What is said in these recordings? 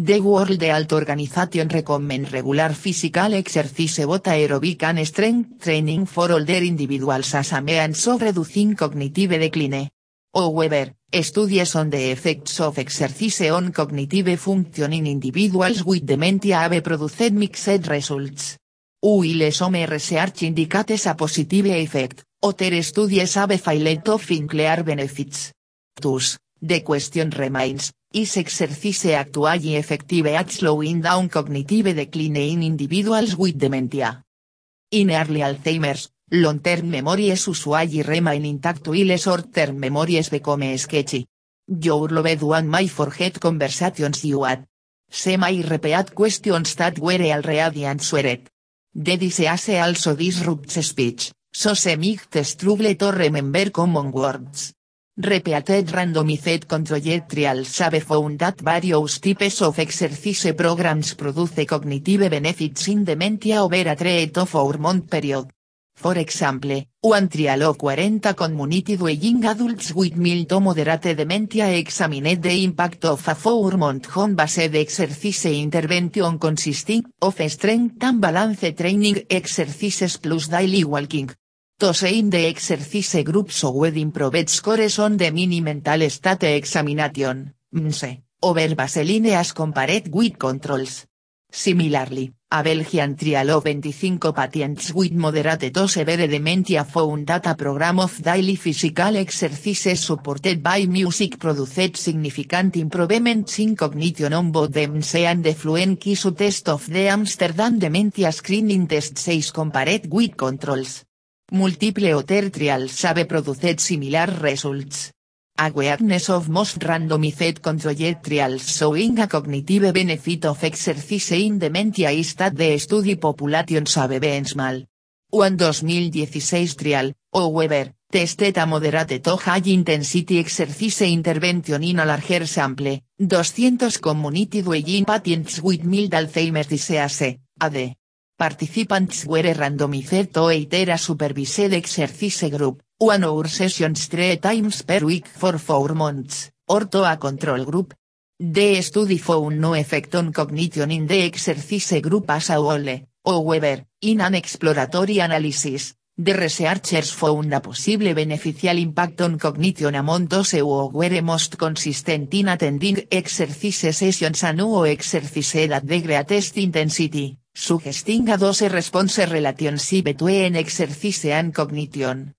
The World Health Organization recommend regular physical exercise both aerobic and strength training for older individuals as a means of reducing cognitive decline. However, studies on the effects of exercise on cognitive function in individuals with dementia have produced mixed results. While some research indicates a positive effect, other studies have failed to find clear benefits. Thus, the question remains, is exercise actually effective at slowing down cognitive decline in individuals with dementia? In early Alzheimer's, long-term memories usually remain intact while short-term memories become sketchy. Your loved one may forget conversations you had. Se may repeat questions that were already answered. The disease also disrupts speech, so se might struggle to remember common words. Repeated randomized controlled trials have found that various types of exercise programs produce cognitive benefits in dementia over a three to four month period. For example, one trial of 40 community dwelling adults with mild to moderate dementia examined the impact of a four-month home-based exercise intervention consisting of strength and balance training exercises plus daily walking. Those in the exercise group showed improved scores on the mini mental state examination, MNSE, over baseline as compared with controls. Similarly, a Belgian trial of 25 patients with moderate to severe dementia found that a program of daily physical exercises supported by music produced significant improvements in cognition on both the MSE and the Fluency test of the Amsterdam Dementia Screening Test 6 compared with controls. Multiple other trials have produced similar results. Awareness of most randomized controlled trials showing a cognitive benefit of exercise in dementia is that the study populations have been small. One 2016 trial, however, tested a moderate to high intensity exercise intervention in a larger sample, 200 community dwelling patients with mild Alzheimer's disease, AD. Participants were randomized to either a supervised exercise group, one hour sessions three times per week for four months, or to a control group. The study found no effect on cognition in the exercise group as a whole, however, in an exploratory analysis, the researchers found a possible beneficial impact on cognition among those who were most consistent in attending exercise sessions and who exercised at the greatest intensity, suggesting a dose response relationship between exercise and cognition.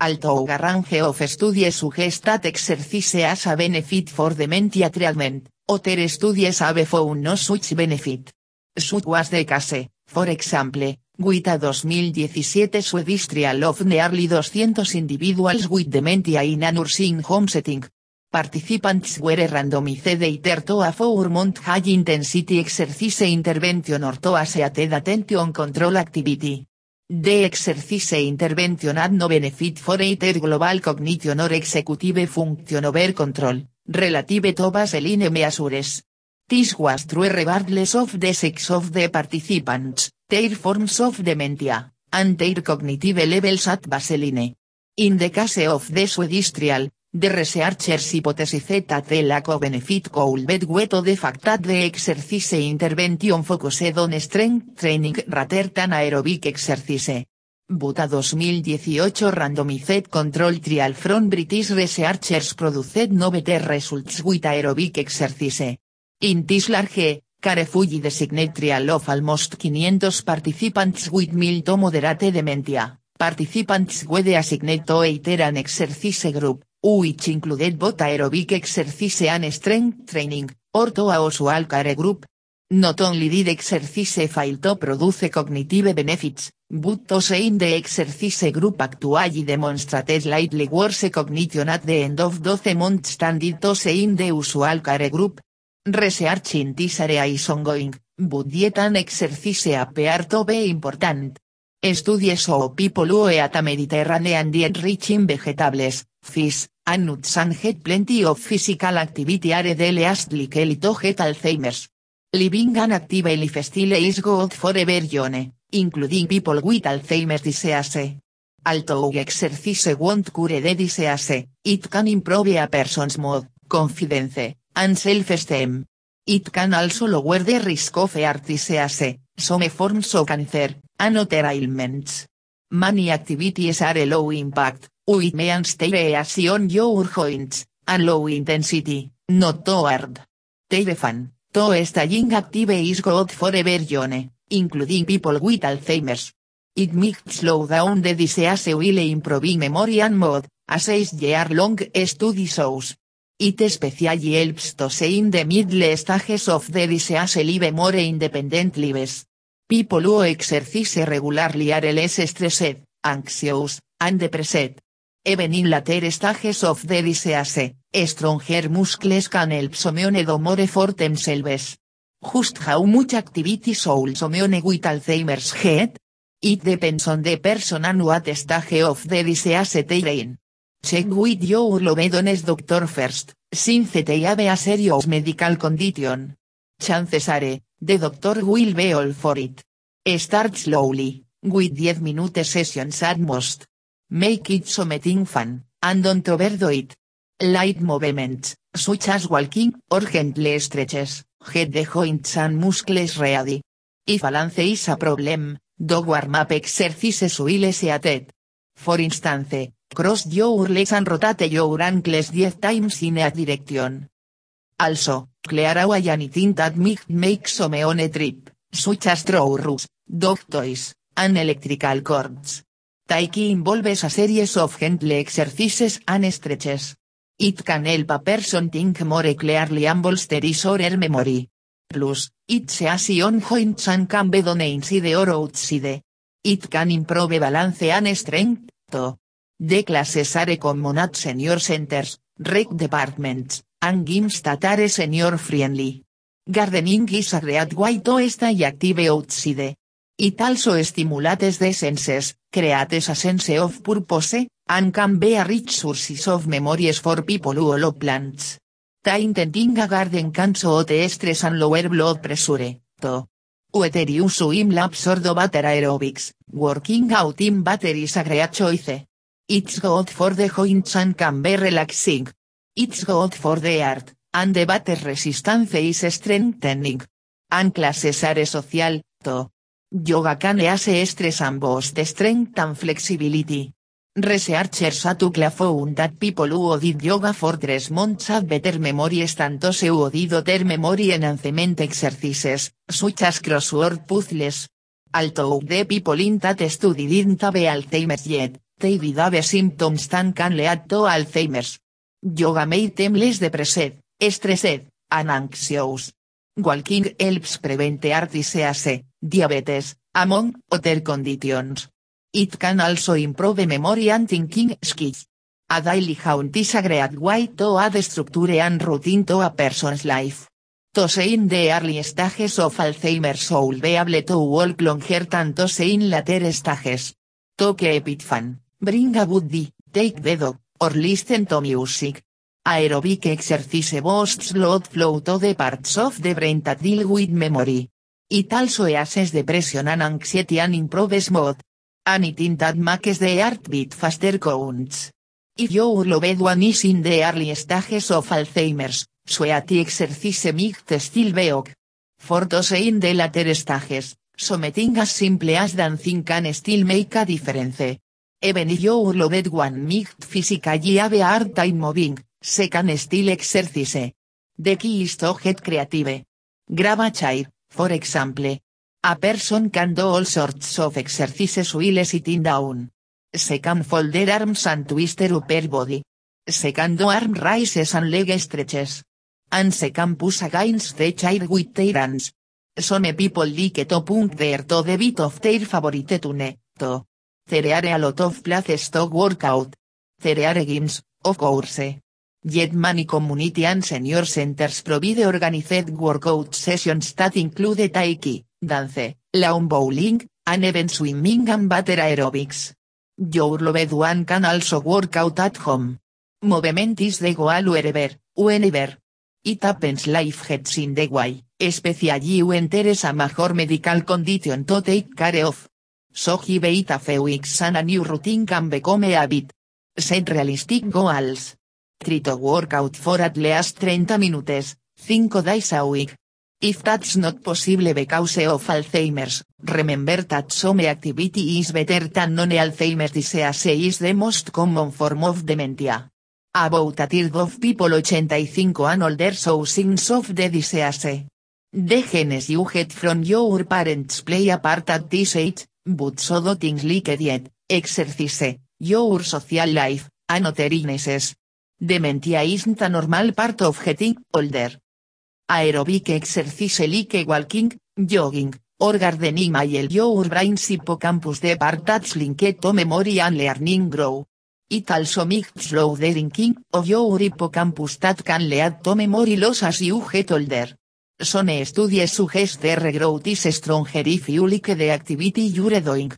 Although a range of studies suggest that exercise as a benefit for dementia treatment, other studies have found no such benefit. Such was the case, for example, with a 2017 Swedish trial of nearly 200 individuals with dementia in a nursing home setting. Participants were randomized either to a four-month high-intensity exercise intervention or to a seated attention control activity. The exercise intervention had no benefit for either global cognition or executive function over control, relative to baseline measures. This was true regardless of the sex of the participants, their forms of dementia, and their cognitive levels at baseline. In the case of the Swedish trial, the researchers hypothesized that the lack of benefit could be due to the fact that the exercise intervention focused on strength training rather than aerobic exercise. But a 2018 randomized control trial from British researchers produced no better results with aerobic exercise. In this large, carefully designed trial of almost 500 participants with mild to moderate dementia, participants were assigned to an exercise group, which included both aerobic exercise and strength training, or to a usual care group. Not only did exercise fail to produce cognitive benefits, but those in the exercise group actually demonstrated slightly worse cognition at the end of 12 months than did those in the usual care group. Research in this area is ongoing, but diet and exercise appear to be important. Studies of people who eat a Mediterranean diet rich in vegetables, fish, and nuts and had plenty of physical activity are the least likely to get Alzheimer's. Living an active lifestyle is good for everyone, including people with Alzheimer's disease. Although exercise won't cure the disease, it can improve a person's mood, confidence, and self-esteem. It can also lower the risk of heart disease, some forms of cancer, and other ailments. Many activities are low impact, with means stay on your joints, and low intensity, not too hard. To staying active is good for everyone, including people with Alzheimer's. It might slow down the disease while improving memory and mood, a year-long study shows. It especially helps to say in the middle stages of the disease live more independent lives. People who exercise regularly are less stressed, anxious, and depressed. Even in later stages of the disease, stronger muscles can help someone do more for themselves. Just how much activity soul someone with Alzheimer's get? It depends on the person and what stage of the disease they in. Check with your loved doctor first, since they have a serious medical condition. Chances are, the doctor will be all for it. Start slowly, with 10 minute sessions at most. Make it something fun, and don't overdo it. Light movements, such as walking, or gentle stretches, get the joints and muscles ready. If balance is a problem, do warm-up exercises will set. For instance, cross your legs and rotate your ankles 10 times in a direction. Also, clear away anything that might make some on a trip, such as drawers, dog toys, and electrical cords. Taiki involves a series of gentle exercises and stretches. It can help a person think more clearly and bolster his or her memory. Plus, it's easy on joints and can be done inside or outside. It can improve balance and strength, too. The classes are common at senior centers, rec departments, and gyms that are senior friendly. Gardening is a great way to stay active outside. It also stimulates the senses, creates a sense of purpose, and can be a rich source of memories for people who love plants. Tending a garden can so stress and lower blood pressure. Whether you swim laps or do water aerobics, working out in battery is a great choice. It's good for the joints and can be relaxing. It's good for the heart, and the battle resistance is strengthening. And classes are social, too. Yoga can ease stress and boost strength and flexibility. Researchers have found that people who did yoga for tres months have better memory than those who did other memory enhancement exercises, such as crossword puzzles. Although the people in that study didn't have Alzheimer's yet, they did have symptoms that can lead to Alzheimer's. Yoga made them less depressed, stressed, and anxious. Walking helps prevent heart disease, diabetes, among other conditions. It can also improve memory and thinking skills. A daily haunt is a great way to add structure and routine to a person's life. To in the early stages of Alzheimer's soul be able to walk longer than to in later stages. To keep it fun, bring a buddy, take the dog, or listen to music. Aerobic exercise boosts blood flow to the parts of the brain that deal with memory. It also eases depression and anxiety and improves mood. Anything that makes the heartbeat faster counts. If your loved one is in the early stages of Alzheimer's, sweat exercise might still be ok. For those in the later stages, something as simple as dancing can still make a difference. Even if your loved one might physically have a hard time moving, se can still exercise. The key is to get creative. Grab a chair, for example, a person can do all sorts of exercises while sitting down. Se can fold their arms and twist their upper body. Se can do arm raises and leg stretches. And se can push against the chair with their hands. Some people like to punk their to the beat of their favorite tune, to. There a lot of places to work out. There are gyms, of course. Yet many community and senior centers provide organized workout sessions that include taiki, dance, lawn bowling, and even swimming and water aerobics. Your loved one can also work out at home. Movement is the goal wherever, whenever. It happens life gets in the way, especially when there is a major medical condition to take care of. So give it a few weeks and a new routine can become a habit. Set realistic goals. Try to work out for at least 30 minutes, 5 days a week. If that's not possible because of Alzheimer's, remember that some activity is better than non-Alzheimer's disease is the most common form of dementia. About a third of people 85 and older show signs of the disease. The genes you get from your parents play a part at this age, but so do things like diet, exercise, your social life, and other illnesses. Dementia isn't a normal part of getting older. Aerobic exercise like walking, jogging, or gardening while your brain's hippocampus the that's linked to memory and learning grow. It also makes slow the thinking of your hippocampus that can lead to memory loss as you get older. Some studies suggest the regrowth is stronger if you like the activity you're doing.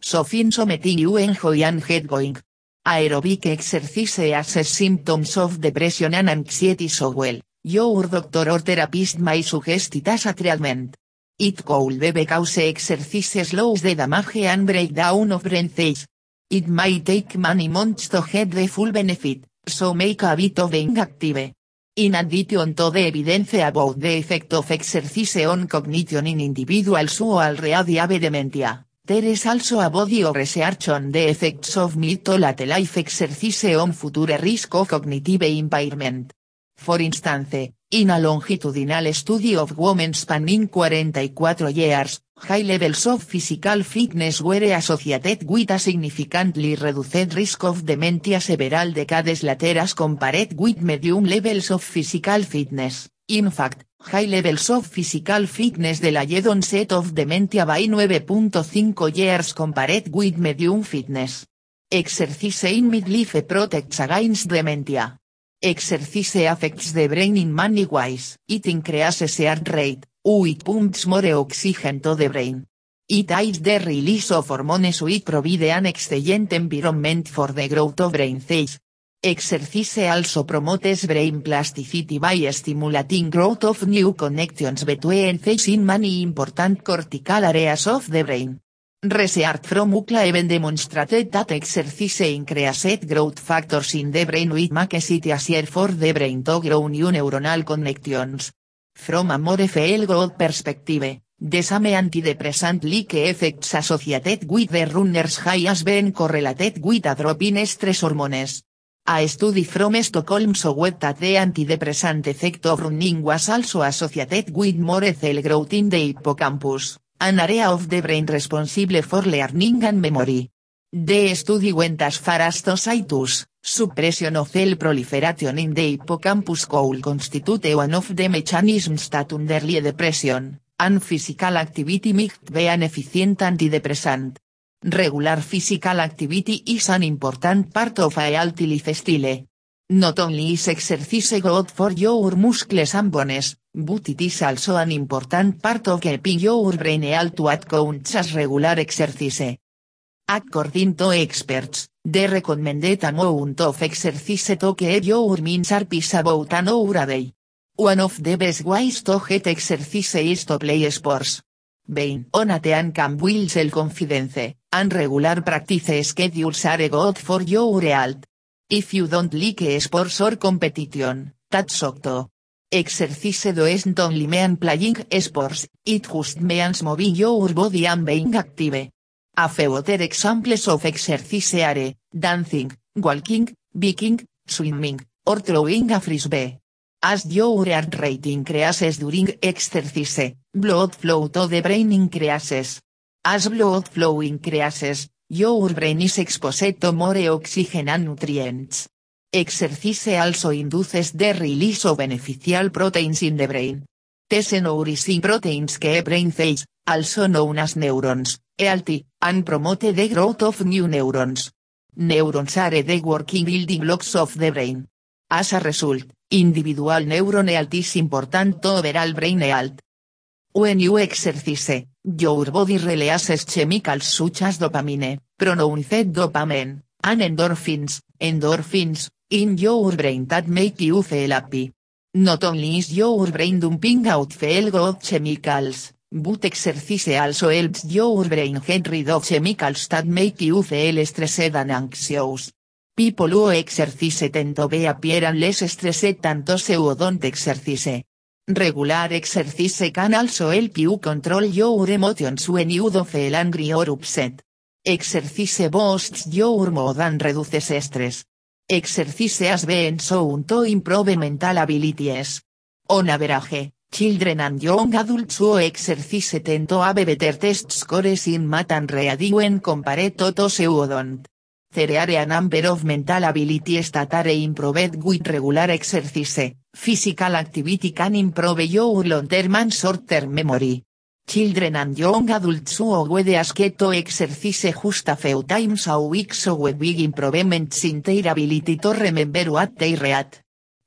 So find something you enjoy and get going. Aerobic exercise as symptoms of depression and anxiety so well, your doctor or therapist may suggest it as a treatment. It could be because exercise slows the damage and breakdown of brain cells. It may take many months to get the full benefit, so make a bit of being active. In addition to the evidence about the effect of exercise on cognition in individuals who already have dementia. There is also a body of research on the effects of mid to late life exercise on future risk of cognitive impairment. For instance, in a longitudinal study of women spanning 44 years, high levels of physical fitness were associated with a significantly reduced risk of dementia several decades later as compared with medium levels of physical fitness. In fact, high levels of physical fitness delayed onset of dementia by 9.5 years compared with medium fitness. Exercise in midlife protects against dementia. Exercise affects the brain in many ways. It increases heart rate, it pumps more oxygen to the brain. It aids the release of hormones which provide an excellent environment for the growth of brain cells. Exercise also promotes brain plasticity by stimulating growth of new connections between in many important cortical areas of the brain. Research from UCLA even demonstrated that exercise increased growth factors in the brain which makes it easier for the brain to grow new neuronal connections. From a more feel good perspective, the same antidepressant like effects associated with the runner's high has been correlated with a drop in stress hormones. A study from Stockholm showed that the antidepressant effect of running was also associated with more cell growth in the hippocampus, an area of the brain responsible for learning and memory. The study went as far as to suppression of cell proliferation in the hippocampus could constitute one of the mechanisms that underlie depression, and physical activity might be an efficient antidepressant. Regular physical activity is an important part of a healthy lifestyle. Not only is exercise good for your muscles and bones, but it is also an important part of keeping your brain healthy at counts as regular exercise. According to experts, the recommended amount of exercise to keep your mind sharp is about an hour a day. One of the best ways to get exercise is to play sports. Being on a team can build self-confidence, and regular practice schedules are good for your health. If you don't like sports or competition, that's okay. Exercise doesn't only mean playing sports, it just means moving your body and being active. A few other examples of exercise are, dancing, walking, biking, swimming, or throwing a frisbee. As your heart rate increases during exercise, blood flow to the brain increases. As blood flow increases, your brain is exposed to more oxygen and nutrients. Exercise also induces the release of beneficial proteins in the brain. These nourishing proteins keep brain cells, also known as neurons, healthy, and promote the growth of new neurons. Neurons are the working building blocks of the brain. As a result, individual neuron health is important to overall brain health. When you exercise, your body releases chemicals such as dopamine, pronounced dopamine, and endorphins, endorphins, in your brain that make you feel happy. Not only is your brain dumping out feel good chemicals, but exercise also helps your brain get rid of chemicals that make you feel stressed and anxious. People who exercise tend to be appear less stressed than those who don't exercise. Regular exercise can also help you control your emotions when you do feel angry or upset. Exercise boosts your mood and reduces stress. Exercise has been shown to improve mental abilities. On average, children and young adults who exercise tend to have better test scores in math and reading when compared to those who don't. There are a number of mental abilities that are improved with regular exercise. Physical activity can improve your long-term and short-term memory. Children and young adults who wede ask to exercise just a few times a week so big improvements in their ability to remember what they read.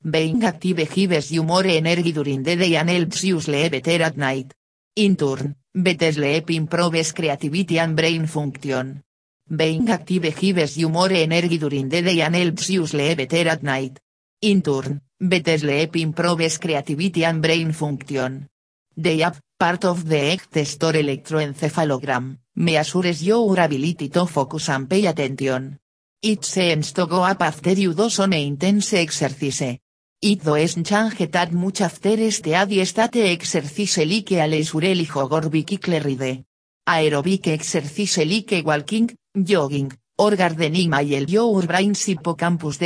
Being active gives you more energy during the day and helps you sleep better at night. In turn, better sleep improves creativity and brain function. Being active gives you more energy during the day and helps you sleep better at night. In turn, better sleep improves creativity and brain function. The app, part of the ECT testor electroencephalogram, measures your ability to focus and pay attention. It seems to go up after you do some intense exercise. It doesn't change that much after steady state exercise like a leisure jog or vehicle ride. Aerobic exercise like walking, jogging, or gardening may your brain's hippocampus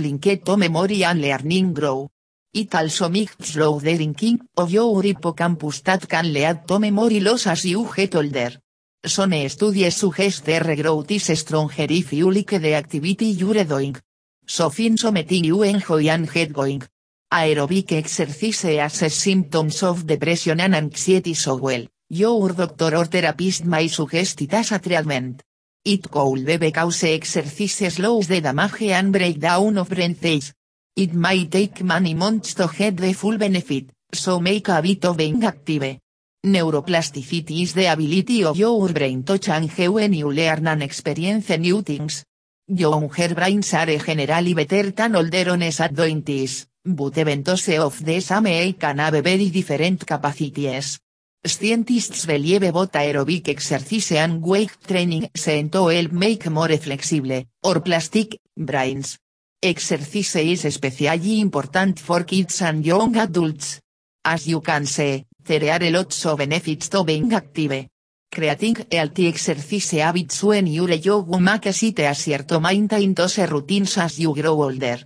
linked to memory and learning grow. It also makes slow the drinking of your hippocampus that can lead to memory loss as you get older. Some studies suggest the regrowth is stronger if you like the activity you're doing. So fin something you enjoy and get. Aerobic exercise as symptoms of depression and anxiety so well, your doctor or therapist may suggest it as a treatment. It could be because exercise slows the damage and breakdown of cells. It may take many months to get the full benefit, so make a bit of being active. Neuroplasticity is the ability of your brain to change when you learn and experience new things. Younger brains are generally better than older ones at doing this, but eventos of the same age can have very different capacities. Scientists believe both aerobic exercise and weight training seem to help make more flexible, or plastic, brains. Exercise is especially important for kids and young adults. As you can see, there are lots of benefits to being active. Creating healthy exercise habits when you're young makes it easier to maintain those routines as you grow older.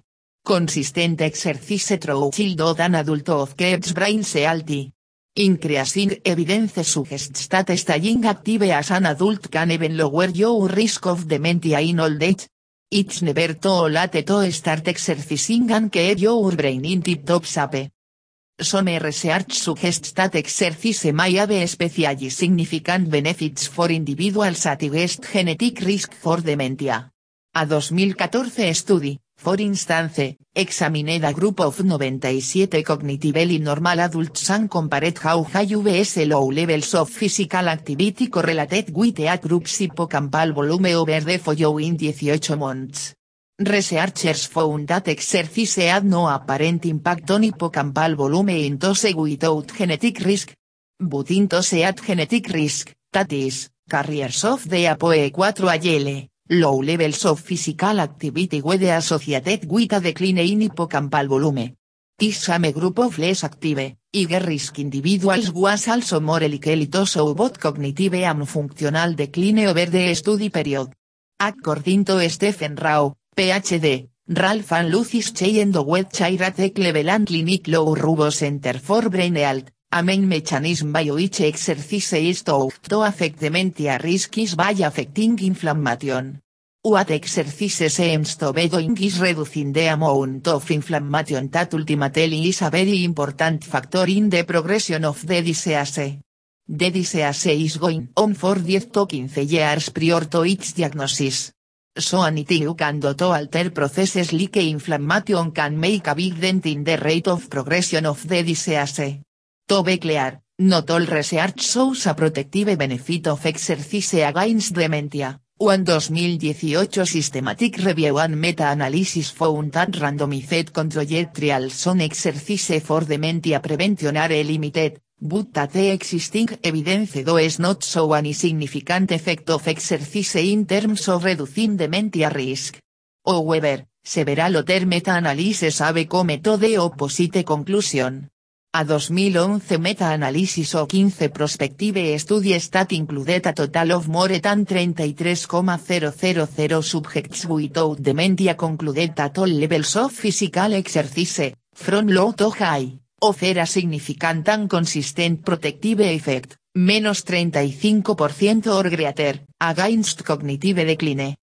Consistent exercise through childhood and adulthood keeps brains healthy. Increasing evidence suggests that staying active as an adult can even lower your risk of dementia in old age. It's never too late to start exercising and keep your brain in tip-top shape. Some research suggests that exercise may have especially significant benefits for individuals at highest genetic risk for dementia. A 2014 study, for instance, examined a group of 97 cognitively normal adults and compared how high VS low levels of physical activity correlated with a group's hippocampal volume over the following 18 months. Researchers found that exercise had no apparent impact on hippocampal volume in those without genetic risk. But in those at genetic risk, that is, carriers of the APOE4 allele, low levels of physical activity were associated with a decline in hippocampal volume. This same group of less active, higher risk individuals was also more likely to show both cognitive and functional decline over the study period. According to Stephen Rao, PhD, Ralph and Lucis Chey and the at the Cleveland Clinic Low Rubo Center for Brain Health, a main mechanism by which exercise is to affect dementia risk is by affecting inflammation. What exercise seems to be doing is reducing the amount of inflammation that ultimately is a very important factor in the progression of the disease. The disease is going on for 10 to 15 years prior to its diagnosis. So anything can do to alter processes like inflammation can make a big dent in the rate of progression of the disease. To be clear, not all research shows a protective benefit of exercise against dementia. One 2018 systematic review and meta-analysis found that randomized controlled trials on exercise for dementia prevention are limited, but that the existing evidence does not show any significant effect of exercise in terms of reducing dementia risk. However, several other meta-analyses have come to the opposite conclusion. A 2011 meta-analysis o 15 prospective study stat included a total of more than 33,000 subjects without dementia concluded at all levels of physical exercise, from low to high, offer a significant and consistent protective effect, menos 35% or greater, against cognitive decline.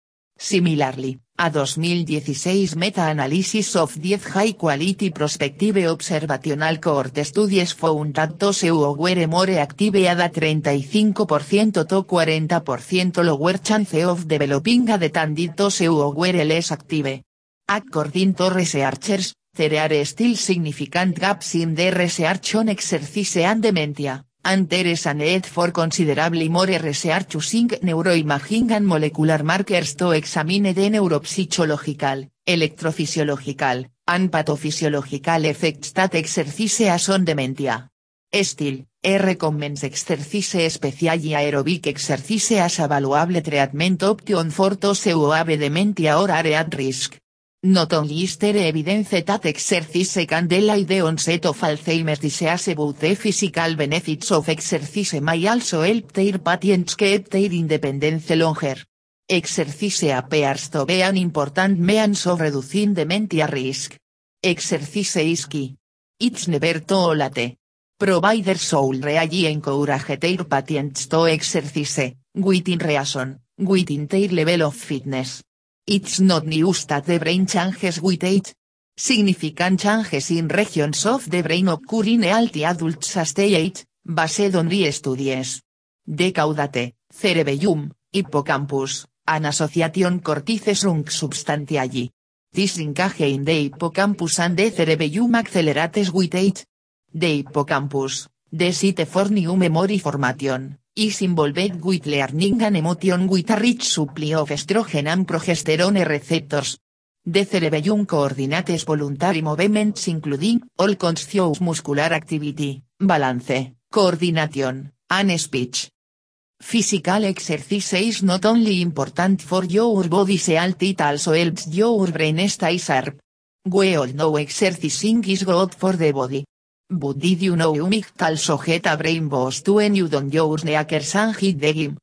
Similarly, a 2016 meta-analysis of 10 high-quality prospective observational cohort studies found that those who were more active had a 35% to 40% lower chance of developing a than did those who were less active. According to researchers, there are still significant gaps in the research on exercise and dementia, and there for considerably more research using neuroimaging and molecular markers to examine the neuropsychological, electrophysiological, and pathophysiological effects that exercise on dementia. Still, e recommends exercise especially aerobic exercise as a valuable treatment option for those who have dementia or are at risk. Not only is there evidence that exercise can delay the onset of Alzheimer's disease but the physical benefits of exercise may also help their patients keep their independence longer. Exercise appears to be an important means of reducing dementia risk. Exercise is key. It's never too late. Providers should really encourage their patients to exercise, within reason, within their level of fitness. It's not news that the brain changes with age. Significant changes in regions of the brain occur in healthy adults as they age, based on studies. De caudate, cerebellum, hippocampus, an association cortices rung substantially. This linkage in the hippocampus and the cerebellum accelerates with age. The hippocampus, the site for new memory formation, is involved with learning and emotion with a rich supply of estrogen and progesterone receptors. The cerebellum coordinates voluntary movements including all conscious muscular activity, balance, coordination, and speech. Physical exercise is not only important for your body's health it also helps your brain stay sharp. We all know exercising is good for the body. But did you know you might also get a brain boost when you don't use kneakers and hit the gym?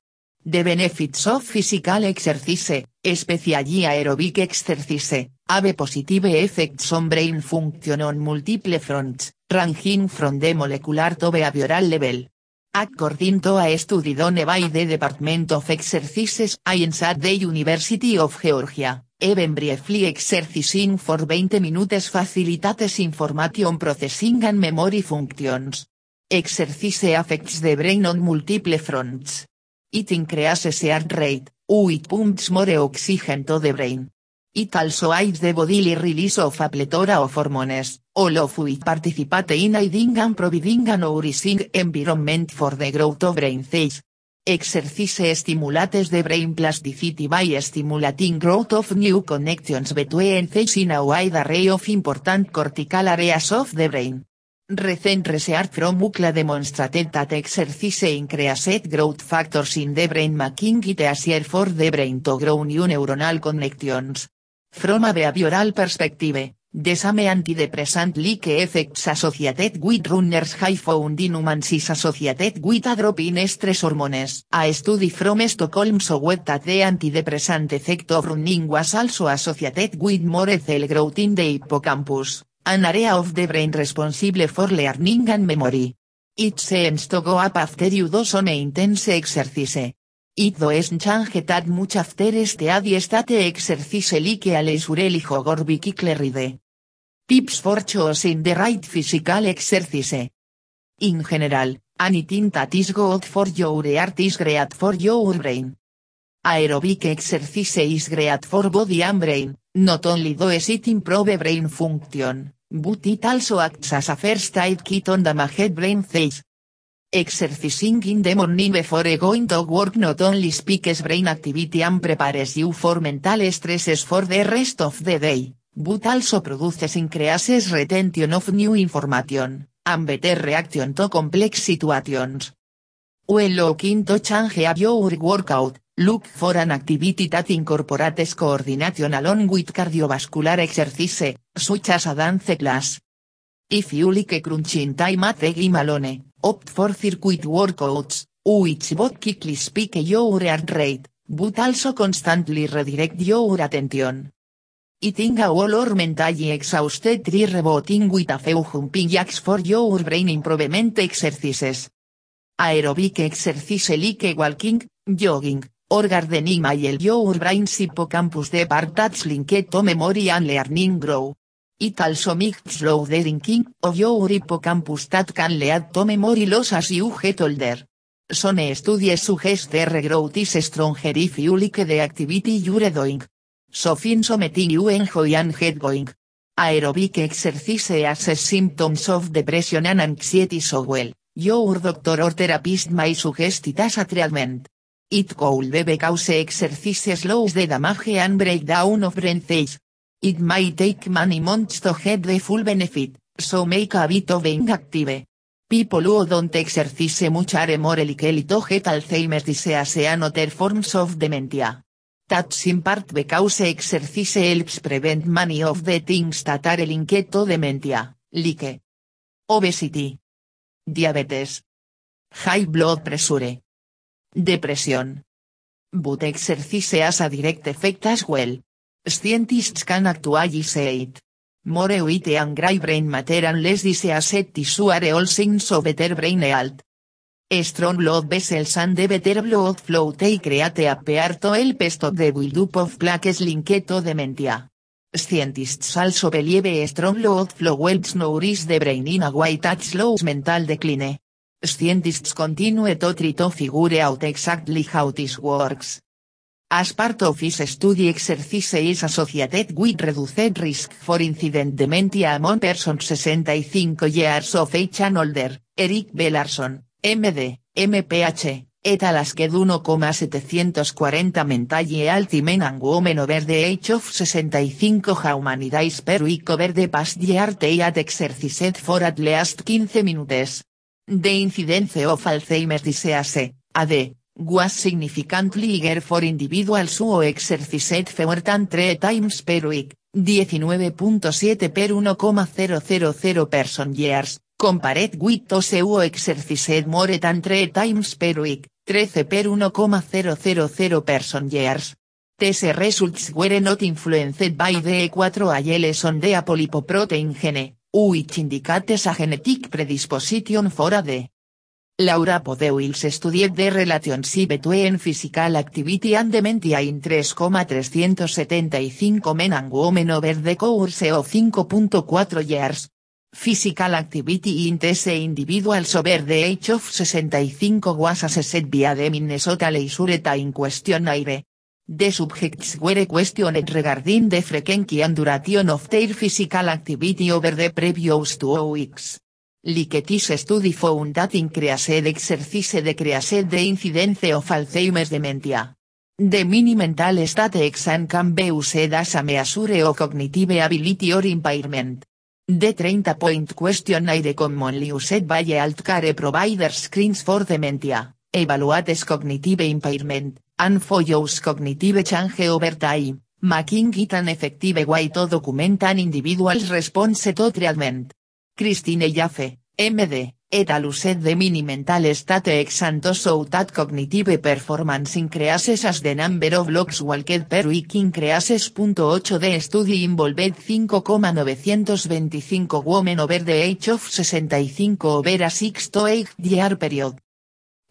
The benefits of physical exercise, especially aerobic exercise, have positive effects on brain function on multiple fronts, ranging from the molecular to behavioral level. According to a study done by the Department of Exercises Science at the University of Georgia, even briefly exercising for 20 minutes facilitates information processing and memory functions. Exercise affects the brain on multiple fronts. It increases heart rate, it pumps more oxygen to the brain. It also aids the bodily release of a plethora of hormones, all of which participate in aiding and providing a nourishing environment for the growth of brain cells. Exercise stimulates the brain plasticity by stimulating growth of new connections between cells in a wide array of important cortical areas of the brain. Recent research from UCLA demonstrated that exercise increased growth factors in the brain making it easier for the brain to grow new neuronal connections. From a behavioral perspective, the same antidepressant-like effects associated with runners high found in associated with a drop in stress hormones. A study from Stockholm showed that the antidepressant effect of running was also associated with more cell growth in the hippocampus, an area of the brain responsible for learning and memory. It seems to go up after you do some intense exercise. It doesn't change that much after steady state exercise like a leisurely jog or vehicle ride. Tips for choosing the right physical exercise. In general, anything that is good for your heart is great for your brain. Aerobic exercise is great for body and brain, not only does it improve brain function, but it also acts as a first aid kit on damaged brain cells. Exercising in the morning before going to work not only speaks brain activity and prepares you for mental stresses for the rest of the day, but also produces increases retention of new information, and better reaction to complex situations. When looking to change your workout, look for an activity that incorporates coordination along with cardiovascular exercise, such as a dance class. If you like crunching time at the gym alone, opt for circuit workouts, which both quickly speak your heart rate, but also constantly redirect your attention. Eating a wall or mentally exhausted three reboting with a few jumping jacks for your brain improvement exercises. Aerobic exercise like walking, jogging, or gardening while your brain's hippocampus departats linked to memory and learning grow. It also makes slow the thinking of your hippocampus that can lead to memory loss as you get older. Some studies suggest the regrowth is stronger if you the activity you're doing. So find something you enjoy and get going. Aerobic exercise as symptoms of depression and anxiety so well, your doctor or therapist may suggest it as a treatment. It could be because exercise slows the damage and breakdown of brain cells. It may take many months to get the full benefit, so make a bit of being active. People who don't exercise much are more likely to get Alzheimer's disease and other forms of dementia. That's in part because exercise helps prevent many of the things that are linked to dementia, like obesity, diabetes, high blood pressure, depression. But exercise has a direct effect as well. Scientists can actually say it. More weight and gray brain matter and less diseased tissue are all signs of better brain health. Strong blood vessels and the better blood flow they create appear to help stop the buildup of plaques linked to dementia. Scientists also believe strong blood flow helps nourish the brain in a way that slows mental decline. Scientists continue to try to figure out exactly how this works. As part of his study exercise is associated with reduced risk for incident dementia among persons 65 years of age and older, Eric B. Larson, MD, MPH, et al. Asked 1,740 mentally healthy men and women over the age of 65 how many days per week over the past year they had exercised for at least 15 minutes. The incidence of Alzheimer's disease, AD, was significantly higher for individuals who exercised fewer than 3 times per week, 19.7 per 1,000 person years, compared with those who exercised more than 3 times per week, 13 per 1,000 person years. These results were not influenced by the E4 alleles on the apolipoprotein gene, which indicates a genetic predisposition for AD. Laura Podewils studied the relationship between physical activity and dementia in 3,375 men and women over the course of 5.4 years. Physical activity in these individuals over the age of 65 was assessed via the Minnesota Leisure Time Questionnaire. The subjects were questioned regarding the frequency and duration of their physical activity over the previous two weeks. Like this study found that increased exercise decreased the incidence of Alzheimer's dementia. The mini mental state exam can be used as a measure of cognitive ability or impairment. The 30-point questionnaire commonly used by healthcare providers screens for dementia, evaluates cognitive impairment, and follows cognitive change over time, making it an effective way to document an individual's response to treatment. Christine Jaffe, MD, et al. used the mini mental state exam to show that cognitive performance increases as the number of blocks walked per week increases. 8 The study involved 5,925 women over the age of 65 over a 6 to 8 year period.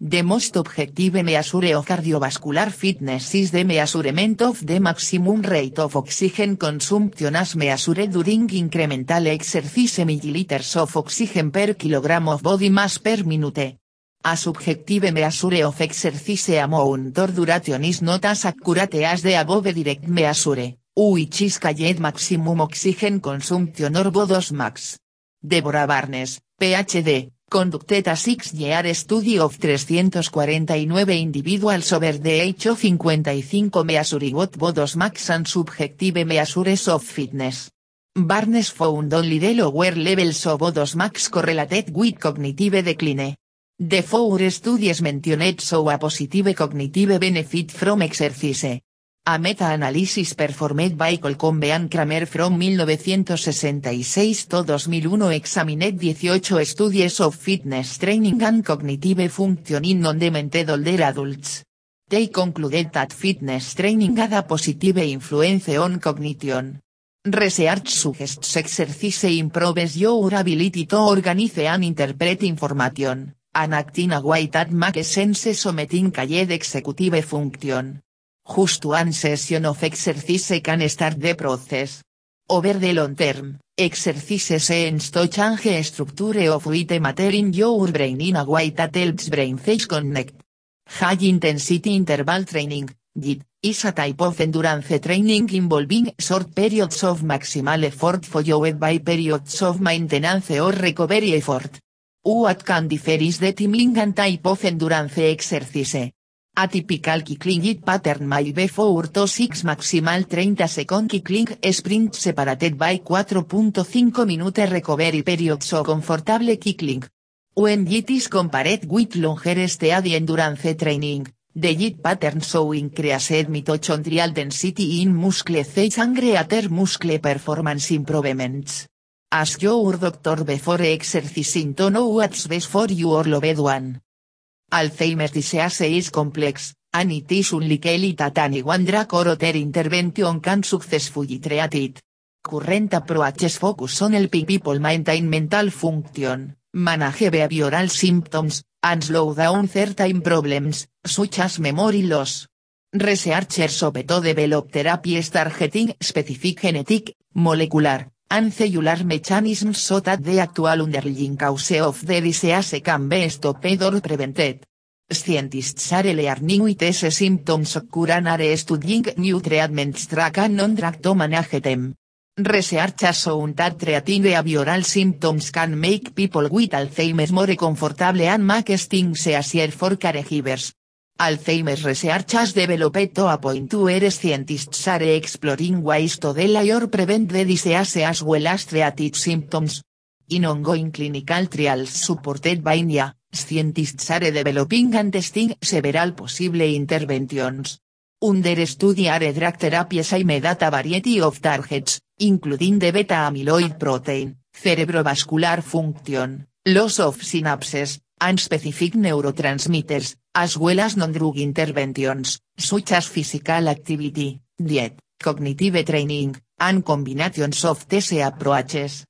The most objective measure of cardiovascular fitness is the measurement of the maximum rate of oxygen consumption as measured during incremental exercise milliliters of oxygen per kilogram of body mass per minute. A subjective measure of exercise amount or duration is not as accurate as the above direct measure, which is called maximum oxygen consumption or BODOS max. Deborah Barnes, PhD, conducted a six-year study of 349 individuals over the age of 55 measuring what bodos max and subjective measures of fitness. Barnes found only the lower levels of bodos max correlated with cognitive decline. The four studies mentioned show a positive cognitive benefit from exercise. A meta-analysis performed by Colcombe and Kramer from 1966 to 2001 examined 18 studies of fitness training and cognitive function in non-demented older adults. They concluded that fitness training had a positive influence on cognition. Research suggests exercise improves your ability to organize and interpret information, and act in a way that makes sense something called executive function. Just one session of exercise can start the process. Over the long term, exercises seems to change structure of white matter in your brain in a way that helps brain cells connect. High intensity interval training, HIIT, is a type of endurance training involving short periods of maximal effort followed by periods of maintenance or recovery effort. What can differ is the timing and type of endurance exercise. A typical kickling pattern may be 4 to 6 maximal 30 second kickling sprint separated by 4.5 minute recovery period so comfortable kickling. When JIT is compared with longer steady endurance training, the JIT pattern show increased mitochondrial density in muscle cells and greater muscle performance improvements. Ask your doctor before exercising to know what's best for your loved one. Alzheimer's disease is complex, and it is unlikely that any intervention can successfully treat it. Current approaches focus on helping people maintain mental function, manage behavioral symptoms, and slow down certain problems, such as memory loss. Researchers hope to develop therapies targeting specific genetic, molecular, and cellular mechanisms so that the actual underlying cause of the disease can be stopped or prevented. Scientists are learning with these symptoms occur and are studying new treatments drug and non-drug to manage them. Research has that treating behavioral symptoms can make people with Alzheimer's more comfortable and make things easier for caregivers. Alzheimer's research has developed a point where scientists are exploring ways to delay or prevent the disease as well as treat symptoms. In ongoing clinical trials supported by NIA, scientists are developing and testing several possible interventions. Under study are drug therapies at a variety of targets, including the beta-amyloid protein, cerebrovascular function, loss of synapses, and specific neurotransmitters, as well as non-drug interventions, such as physical activity, diet, cognitive training, and combinations of these approaches.